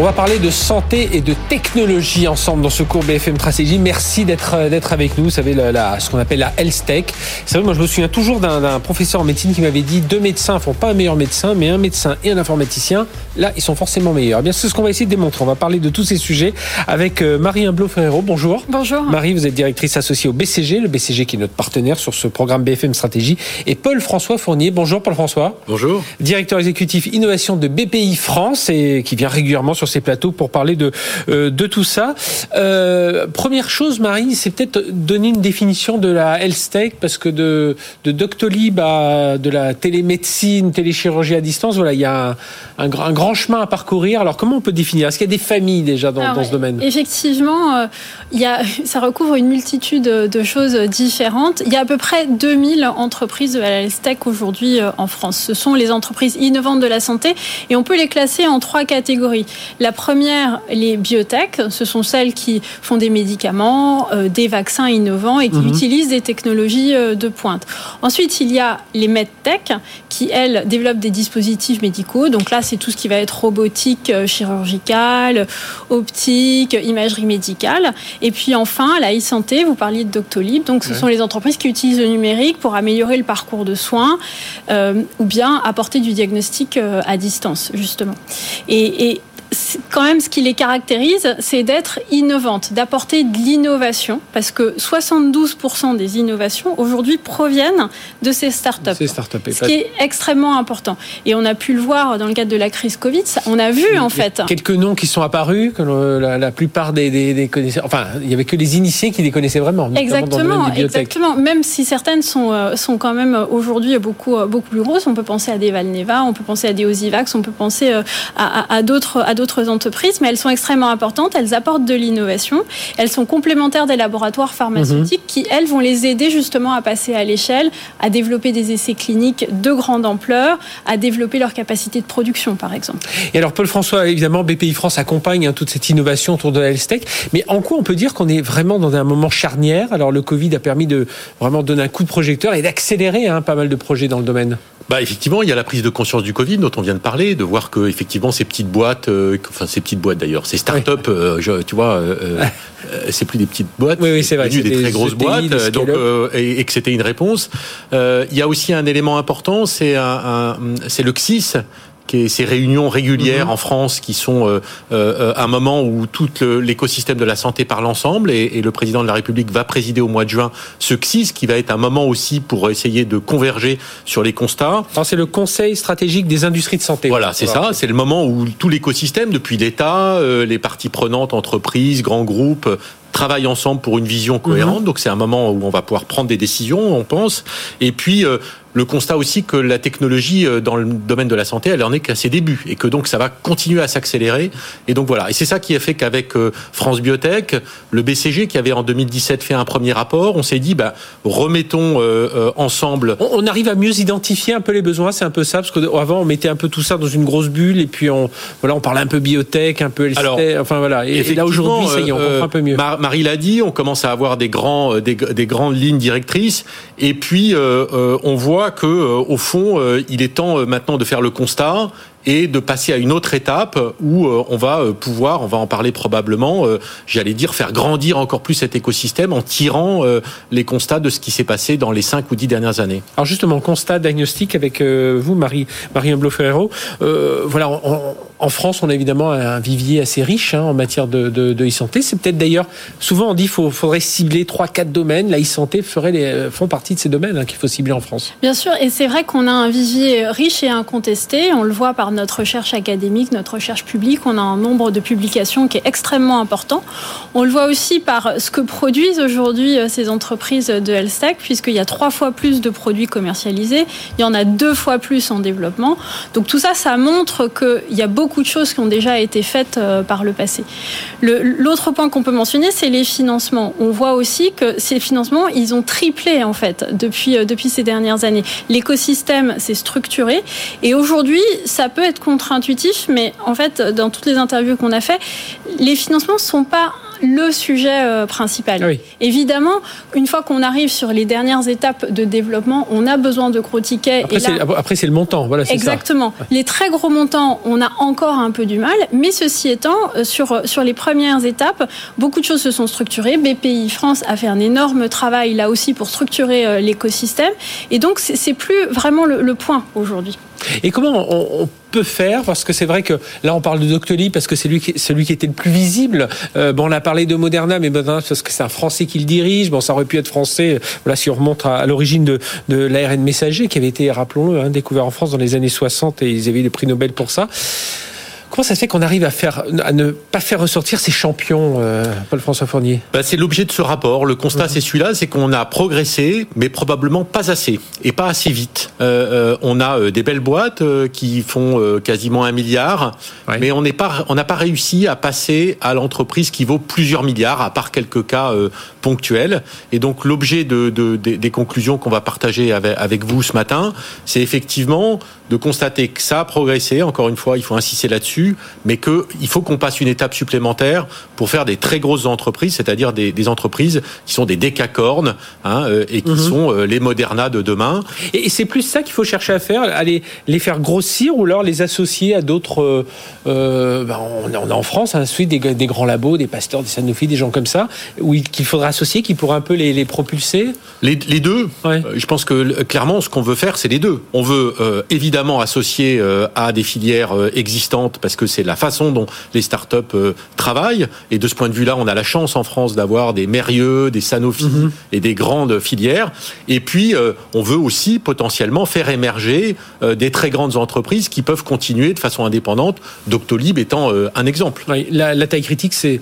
On va parler de santé et de technologie ensemble dans ce cours BFM Stratégie. Merci d'être euh, d'être avec nous. Vous savez la, ce qu'on appelle la health tech. C'est vrai, moi je me souviens toujours d'un professeur en médecine qui m'avait dit deux médecins font pas un meilleur médecin, mais un médecin et un informaticien, là ils sont forcément meilleurs. Eh bien c'est ce qu'on va essayer de démontrer. On va parler de tous ces sujets avec euh, Marie Imblo Ferrero. Bonjour. Bonjour. Marie, vous êtes directrice associée au BCG, le BCG qui est notre partenaire sur ce programme BFM Stratégie, et Paul François Fournier. Bonjour Paul François. Bonjour. Directeur exécutif innovation de BPI France et qui vient régulièrement sur ces plateaux pour parler de, euh, de tout ça. Euh, première chose, Marie, c'est peut-être donner une définition de la health tech, parce que de, de Doctolib à de la télémédecine, téléchirurgie à distance, voilà, il y a un, un, grand chemin à parcourir. Alors, comment on peut définir? Est-ce qu'il y a des familles déjà dans, dans ce domaine? Effectivement, euh, il y a, ça recouvre une multitude de choses différentes. Il y a à peu près 2000 entreprises de la health tech aujourd'hui en France. Ce sont les entreprises innovantes de la santé et on peut les classer en trois catégories. La première les biotech, ce sont celles qui font des médicaments, euh, des vaccins innovants et qui mhm. utilisent des technologies euh, de pointe. Ensuite, il y a les medtech qui, elles, développent des dispositifs médicaux. Donc là, c'est tout ce qui va être robotique euh, chirurgicale, optique, imagerie médicale. Et puis enfin, la e-santé, vous parliez de Doctolib. Donc ce sont les entreprises qui utilisent le numérique pour améliorer le parcours de soins ou bien apporter du diagnostic à distance, justement. Et, et quand même, ce qui les caractérise, c'est d'être innovantes, d'apporter de l'innovation, parce que 72% des innovations aujourd'hui proviennent de ces startups. Ces startups ce qui est extrêmement important. Et on a pu le voir dans le cadre de la crise Covid. On a vu en fait quelques noms qui sont apparus, que la, plupart des, des, connaisseurs, enfin, il y avait que les initiés qui les connaissaient vraiment. Exactement, exactement. Même si certaines sont euh, sont quand même aujourd'hui beaucoup euh, beaucoup plus grosses. On peut penser à des Valneva, on peut penser à des Osivax, on peut penser euh, à, à d'autres à d'autres entreprises, mais elles sont extrêmement importantes, elles apportent de l'innovation, elles sont complémentaires des laboratoires pharmaceutiques qui, elles, vont les aider justement à passer à l'échelle, à développer des essais cliniques de grande ampleur, à développer leur capacité de production, par exemple. Et alors, Paul François, évidemment, BPI France accompagne hein, toute cette innovation autour de la health tech, mais en quoi on peut dire qu'on est vraiment dans un moment charnière? Alors, le Covid a permis de vraiment donner un coup de projecteur et d'accélérer hein, pas mal de projets dans le domaine. Bah effectivement, il y a la prise de conscience du Covid dont on vient de parler, de voir que effectivement ces petites boîtes, euh, enfin ces petites boîtes d'ailleurs, ces startups, euh, tu vois, euh, c'est plus des petites boîtes, oui, oui c'est vrai, des, des, très grosses boîtes, donc et, que c'était une réponse. il y a aussi un élément important, c'est un, un c'est le CSIS ces réunions régulières mhm. en France qui sont euh, euh, un moment où tout l'écosystème de la santé parle ensemble et, le président de la République va présider au mois de juin ce CSIS qui va être un moment aussi pour essayer de converger sur les constats. C'est le Conseil stratégique des industries de santé. Voilà, c'est ça. C'est le moment où tout l'écosystème, depuis l'État, euh, les parties prenantes, entreprises, grands groupes, travaillent ensemble pour une vision cohérente. Mhm. Donc c'est un moment où on va pouvoir prendre des décisions, on pense. Et puis le constat aussi que la technologie euh, dans le domaine de la santé, elle en est qu'à ses débuts et que donc ça va continuer à s'accélérer. Et donc voilà. Et c'est ça qui a fait qu'avec euh, France Biotech, le BCG qui avait en 2017 fait un premier rapport, on s'est dit, bah, remettons euh, ensemble. On, arrive à mieux identifier un peu les besoins, c'est un peu ça, parce qu'avant on mettait un peu tout ça dans une grosse bulle et puis on, voilà, on parlait un peu biotech, un peu LCT, Alors, enfin voilà. Et, là aujourd'hui, ça y est, on comprend un peu mieux. Marie l'a dit, on commence à avoir des grands, des, des grandes lignes directrices, et puis on voit que, euh, au fond, euh, il est temps euh, maintenant de faire le constat et de passer à une autre étape où on va pouvoir, on va en parler probablement, j'allais dire, faire grandir encore plus cet écosystème en tirant les constats de ce qui s'est passé dans les cinq ou dix dernières années. Alors justement, constat diagnostic avec vous, Marie, Marie Ferrero. voilà, en France, on a évidemment un vivier assez riche hein, en matière de, e-santé. C'est peut-être d'ailleurs, souvent on dit qu'il faudrait cibler trois, quatre domaines. La e-santé ferait les, font partie de ces domaines hein, qu'il faut cibler en France. Bien sûr, et c'est vrai qu'on a un vivier riche et incontesté. On le voit par notre recherche académique, notre recherche publique. On a un nombre de publications qui est extrêmement important. On le voit aussi par ce que produisent aujourd'hui euh, ces entreprises de health tech, puisqu'il y a trois fois plus de produits commercialisés. Il y en a deux fois plus en développement. Donc tout ça, ça montre qu'il y a beaucoup de choses qui ont déjà été faites euh, par le passé. L'autre point qu'on peut mentionner, c'est les financements. On voit aussi que ces financements, ils ont triplé en fait depuis, euh, depuis ces dernières années. L'écosystème s'est structuré et aujourd'hui, ça peut être contre-intuitif, mais en fait, dans toutes les interviews qu'on a fait, les financements ne sont pas le sujet euh, principal. Oui. Évidemment, une fois qu'on arrive sur les dernières étapes de développement, on a besoin de gros tickets. Après, là- c'est, le montant. Voilà, c'est ça. Exactement. Les très gros montants, on a encore un peu du mal, mais ceci étant, euh, sur, sur les premières étapes, beaucoup de choses se sont structurées. BPI France a fait un énorme travail là aussi pour structurer euh, l'écosystème, et donc c'est c'est plus vraiment le, le point aujourd'hui. Et comment on, peut faire Parce que c'est vrai que là, on parle de Doctolib parce que c'est lui qui, celui qui était le plus visible. Euh, bon, on a parlé de Moderna, mais Moderna parce que c'est un Français qui le dirige. Bon, ça aurait pu être français. euh, Voilà, si on remonte à, à l'origine de, de l'ARN messager, qui avait été, rappelons-le, hein, découvert en France dans les années 60 et ils avaient eu le prix Nobel pour ça. Comment ça se fait qu'on arrive à faire, à ne pas faire ressortir ces champions, euh, Paul-François Fournier? Bah, c'est l'objet de ce rapport. Le constat, c'est celui-là, c'est qu'on a progressé, mais probablement pas assez et pas assez vite. Euh, euh, on a des belles boîtes qui font quasiment un milliard, Ouais. mais on n'a pas réussi à passer à l'entreprise qui vaut plusieurs milliards, à part quelques cas ponctuels. Et donc l'objet de, de- des- des conclusions qu'on va partager avec, avec vous ce matin, c'est effectivement de constater que ça a progressé. Encore une fois, il faut insister là-dessus, mais que il faut qu'on passe une étape supplémentaire pour faire des très grosses entreprises, c'est-à-dire des, des entreprises qui sont des décacornes hein, euh, et qui sont euh, les Moderna de demain. Et, et c'est plus ça qu'il faut chercher à faire, à les, les faire grossir ou alors les associer à d'autres. euh, ben, on, on a en France hein, ensuite des, des grands labos, des pasteurs, des Sanofi, des gens comme ça, qu'il faudra associer, qui pourraient un peu les, les propulser. Les, les deux, Ouais. je pense que clairement, ce qu'on veut faire, c'est les deux. On veut euh, évidemment associer euh, à des filières existantes parce que c'est la façon dont les startups euh, travaillent. Et de ce point de vue-là, on a la chance en France d'avoir des Mérieux, des Sanofi et des grandes filières. Et puis, euh, on veut aussi potentiellement faire émerger euh, des très grandes entreprises qui peuvent continuer de façon indépendante. Doctolib étant euh, un exemple. Oui, la, la taille critique, c'est.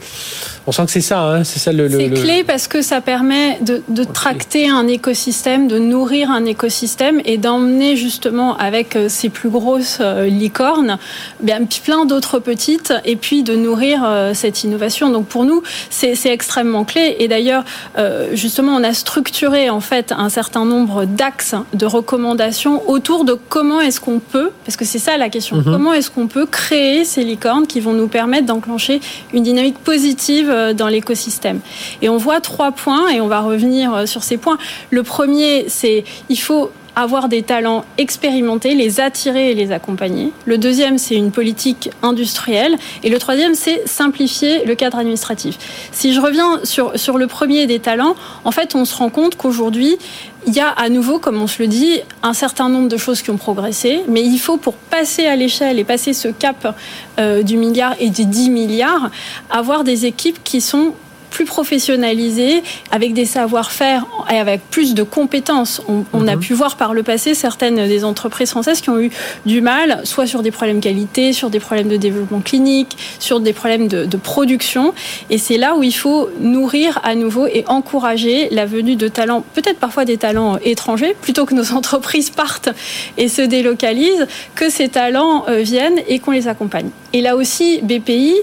On sent que c'est ça, hein, c'est ça le. C'est le- clé parce que ça permet de, de tracter un écosystème, de nourrir un écosystème et d'emmener justement avec euh, ces plus grosses euh, licornes bien plein d'autres petites et puis de nourrir euh, cette innovation. Donc pour nous, c'est extrêmement clé. Et d'ailleurs, euh, justement, on a structuré en fait un certain nombre d'axes de recommandations autour de comment est-ce qu'on peut, parce que c'est ça la question, comment est-ce qu'on peut créer ces licornes qui vont nous permettre d'enclencher une dynamique positive euh, dans l'écosystème. Et on voit trois points, et on va revenir euh, sur ces points. Le premier, c'est il faut avoir des talents expérimentés, les attirer et les accompagner. Le deuxième, c'est une politique industrielle. Et le troisième, c'est simplifier le cadre administratif. Si je reviens sur, sur le premier des talents, en fait, on se rend compte qu'aujourd'hui, il y a à nouveau, comme on se le dit, un certain nombre de choses qui ont progressé, mais il faut pour passer à l'échelle et passer ce cap euh, du milliard et des 10 milliards, avoir des équipes qui sont plus professionnalisées, avec des savoir-faire et avec plus de compétences. On, on a pu voir par le passé certaines des entreprises françaises qui ont eu du mal, soit sur des problèmes qualité, sur des problèmes de développement clinique, sur des problèmes de, de production. Et c'est là où il faut nourrir à nouveau et encourager la venue de talents, peut-être parfois des talents étrangers, plutôt que nos entreprises partent et se délocalisent, que ces talents euh, viennent et qu'on les accompagne. Et là aussi, BPI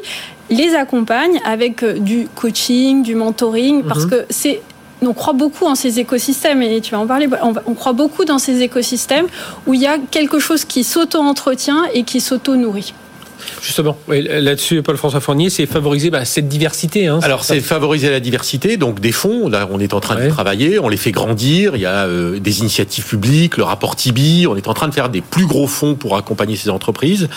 les accompagne avec euh, du coaching, du mentoring, parce que c'est on croit beaucoup en ces écosystèmes, et tu vas en parler, on croit beaucoup dans ces écosystèmes où il y a quelque chose qui s'auto-entretient et qui s'auto-nourrit. Justement, là-dessus, Paul-François Fournier, c'est favoriser bah, cette diversité. Hein, Alors c'est favoriser la diversité, donc des fonds, là on est en train Ouais. de travailler, on les fait grandir, il y a euh, des initiatives publiques, le rapport Tibi, on est en train de faire des plus gros fonds pour accompagner ces entreprises.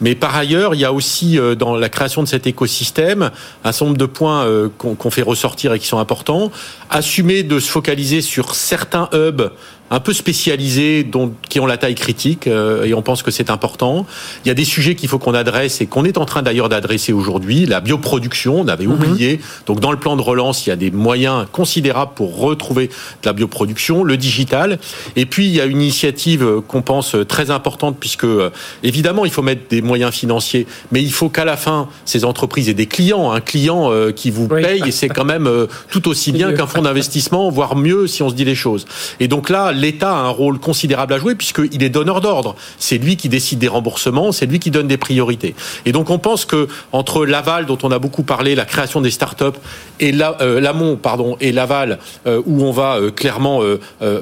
Mais par ailleurs, il y a aussi euh, dans la création de cet écosystème un certain nombre de points euh, qu'on qu'on fait ressortir et qui sont importants. Assumer de se focaliser sur certains hubs un peu spécialisés dont, qui ont la taille critique euh, et on pense que c'est important. Il y a des sujets qu'il faut qu'on adresse et qu'on est en train d'ailleurs d'adresser aujourd'hui. La bioproduction, on avait oublié. Donc dans le plan de relance, il y a des moyens considérables pour retrouver de la bioproduction, le digital. Et puis il y a une initiative euh, qu'on pense très importante puisque euh, évidemment il faut mettre des moyens financiers, mais il faut qu'à la fin ces entreprises aient des clients, un client euh, qui vous Oui. paye et c'est quand même euh, tout aussi bien qu'un fonds d'investissement, voire mieux si on se dit les choses. Et donc là, l'État a un rôle considérable à jouer puisqu'il est donneur d'ordre. C'est lui qui décide des remboursements, c'est lui qui donne des priorités. Et donc on pense que entre l'aval dont on a beaucoup parlé, la création des start-up, et euh, l'amont, pardon, et l'aval euh, où on va clairement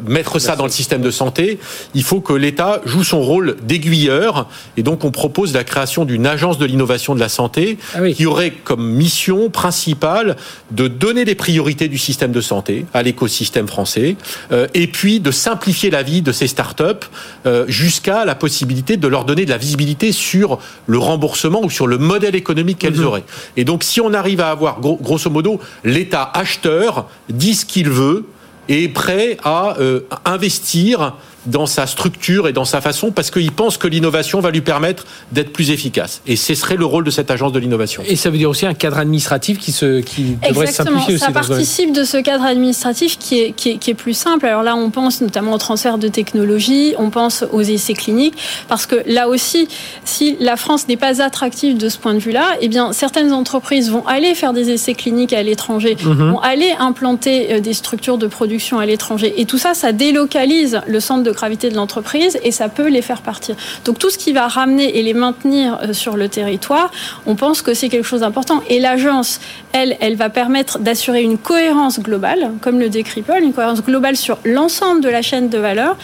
mettre ça dans le système de santé, il faut que l'État joue son rôle d'aiguilleur. Et donc on propose la création d'une agence de l'innovation de la santé ah qui aurait comme mission principale de donner des priorités du système de santé à l'écosystème français, euh, et puis de simplifier la vie de ces startups euh, jusqu'à la possibilité de leur donner de la visibilité sur le remboursement ou sur le modèle économique qu'elles mhm. auraient. Et donc si on arrive à avoir, grosso modo, l'État acheteur dit ce qu'il veut, et est prêt à euh, investir dans sa structure et dans sa façon parce qu'il pense que l'innovation va lui permettre d'être plus efficace. Et ce serait le rôle de cette agence de l'innovation. Et ça veut dire aussi un cadre administratif qui, se, qui devrait se simplifier aussi. Ça participe de ce cadre administratif qui est, qui, est, qui est plus simple. Alors là, on pense notamment au transfert de technologie, on pense aux essais cliniques, parce que là aussi, si la France n'est pas attractive de ce point de vue-là, eh bien, certaines entreprises vont aller faire des essais cliniques à l'étranger, mhm. vont aller implanter euh, des structures de production à l'étranger. Et tout ça, ça délocalise le centre de gravité de l'entreprise et ça peut les faire partir. Donc tout ce qui va ramener et les maintenir euh, sur le territoire, on pense que c'est quelque chose d'important. Et l'agence, elle, elle va permettre d'assurer une cohérence globale, comme le décrit Paul, une cohérence globale sur l'ensemble de la chaîne de valeur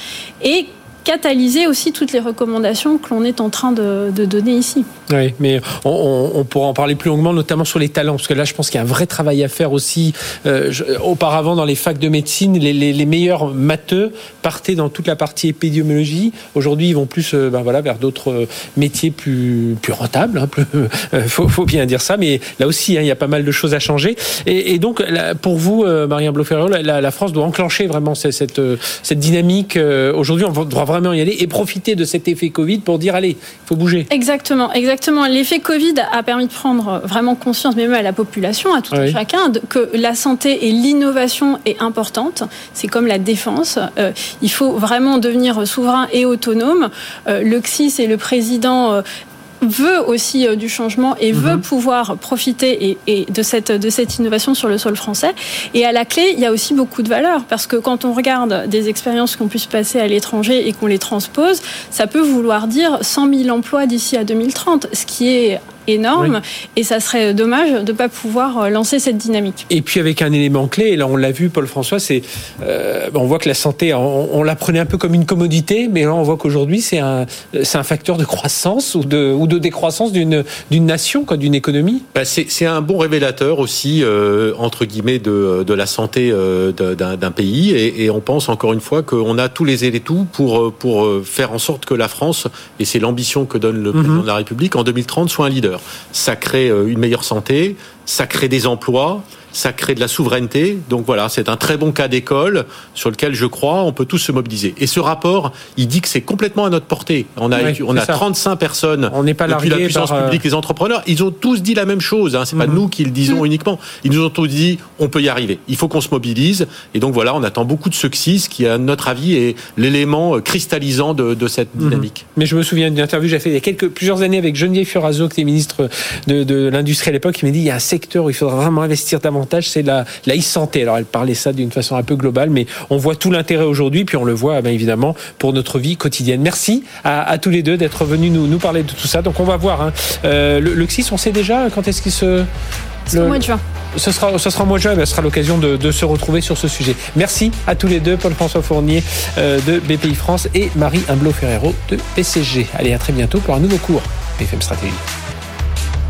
et catalyser aussi toutes les recommandations que l'on est en train de, donner ici. Oui, mais on, pourra en parler plus longuement, notamment sur les talents, parce que là, je pense qu'il y a un vrai travail à faire aussi. Euh, auparavant, dans les facs de médecine, les, meilleurs matheux partaient dans toute la partie épidémiologie. Aujourd'hui, ils vont plus euh, ben voilà, vers d'autres euh, métiers plus, plus rentables. Hein, faut, bien dire ça, mais là aussi, hein, il y a pas mal de choses à changer. Et, donc, pour vous, Marie Bloferro, la, France doit enclencher vraiment cette, cette, cette dynamique. Aujourd'hui, on doit vraiment y aller et profiter de cet effet Covid pour dire allez, il faut bouger. Exactement, exactement. L'effet Covid a permis de prendre vraiment conscience, même à la population, à tout un chacun, que la santé et l'innovation est importante. C'est comme la défense. Euh, il faut vraiment devenir souverain et autonome. Euh, le CSIS et le président euh, veut aussi euh, du changement et veut mhm. pouvoir profiter et, de, cette, de cette innovation sur le sol français. Et à la clé, il y a aussi beaucoup de valeur parce que quand on regarde des expériences qu'on puisse passer à l'étranger et qu'on les transpose, ça peut vouloir dire 100 000 emplois d'ici à 2030, ce qui est énorme et ça serait dommage de ne pas pouvoir euh, lancer cette dynamique. Et puis avec un élément clé, et là on l'a vu Paul François, c'est euh, on voit que la santé, on, la prenait un peu comme une commodité, mais là on voit qu'aujourd'hui c'est un, c'est un facteur de croissance ou de, ou de décroissance d'une, d'une nation, quoi, d'une économie. Bah c'est, c'est un bon révélateur aussi, euh, entre guillemets, de, de la santé d'un, d'un pays et, et, on pense encore une fois qu'on a tous les éléments pour, pour faire en sorte que la France, et c'est l'ambition que donne le mhm. président de la République, en 2030 soit un leader. Ça crée euh, une meilleure santé, ça crée des emplois, ça crée de la souveraineté. Donc voilà, c'est un très bon cas d'école sur lequel je crois on peut tous se mobiliser. Et ce rapport, il dit que c'est complètement à notre portée. On a, on a 35 personnes on n'est pas depuis la puissance euh, publique, les entrepreneurs. Ils ont tous dit la même chose. Hein. C'est pas mhm. nous qui le disons mhm. uniquement. Ils nous ont tous dit on peut y arriver. Il faut qu'on se mobilise. Et donc voilà, on attend beaucoup de succès, qui à notre avis est l'élément cristallisant de, cette mhm. dynamique. Mais je me souviens d'une interview que j'ai fait il y a quelques, plusieurs années avec Geneviève Fioraso, qui était ministre de, de l'Industrie à l'époque, qui m'a dit il y a un secteur où il faudra vraiment investir davantage c'est la, la e-santé. Alors elle parlait ça d'une façon un peu globale, mais on voit tout l'intérêt aujourd'hui, puis on le voit bien évidemment pour notre vie quotidienne. Merci à, tous les deux d'être venus nous, nous parler de tout ça. Donc on va voir. Hein. Euh, le, le CIS, on sait déjà quand est-ce qu'il se... C'est au mois de juin. Ce sera, ce sera au mois de juin, ce sera l'occasion de, se retrouver sur ce sujet. Merci à tous les deux, Paul-François Fournier euh, de BPI France et Marie Imblot Ferrero de PCG. Allez, à très bientôt pour un nouveau cours BFM Stratégie.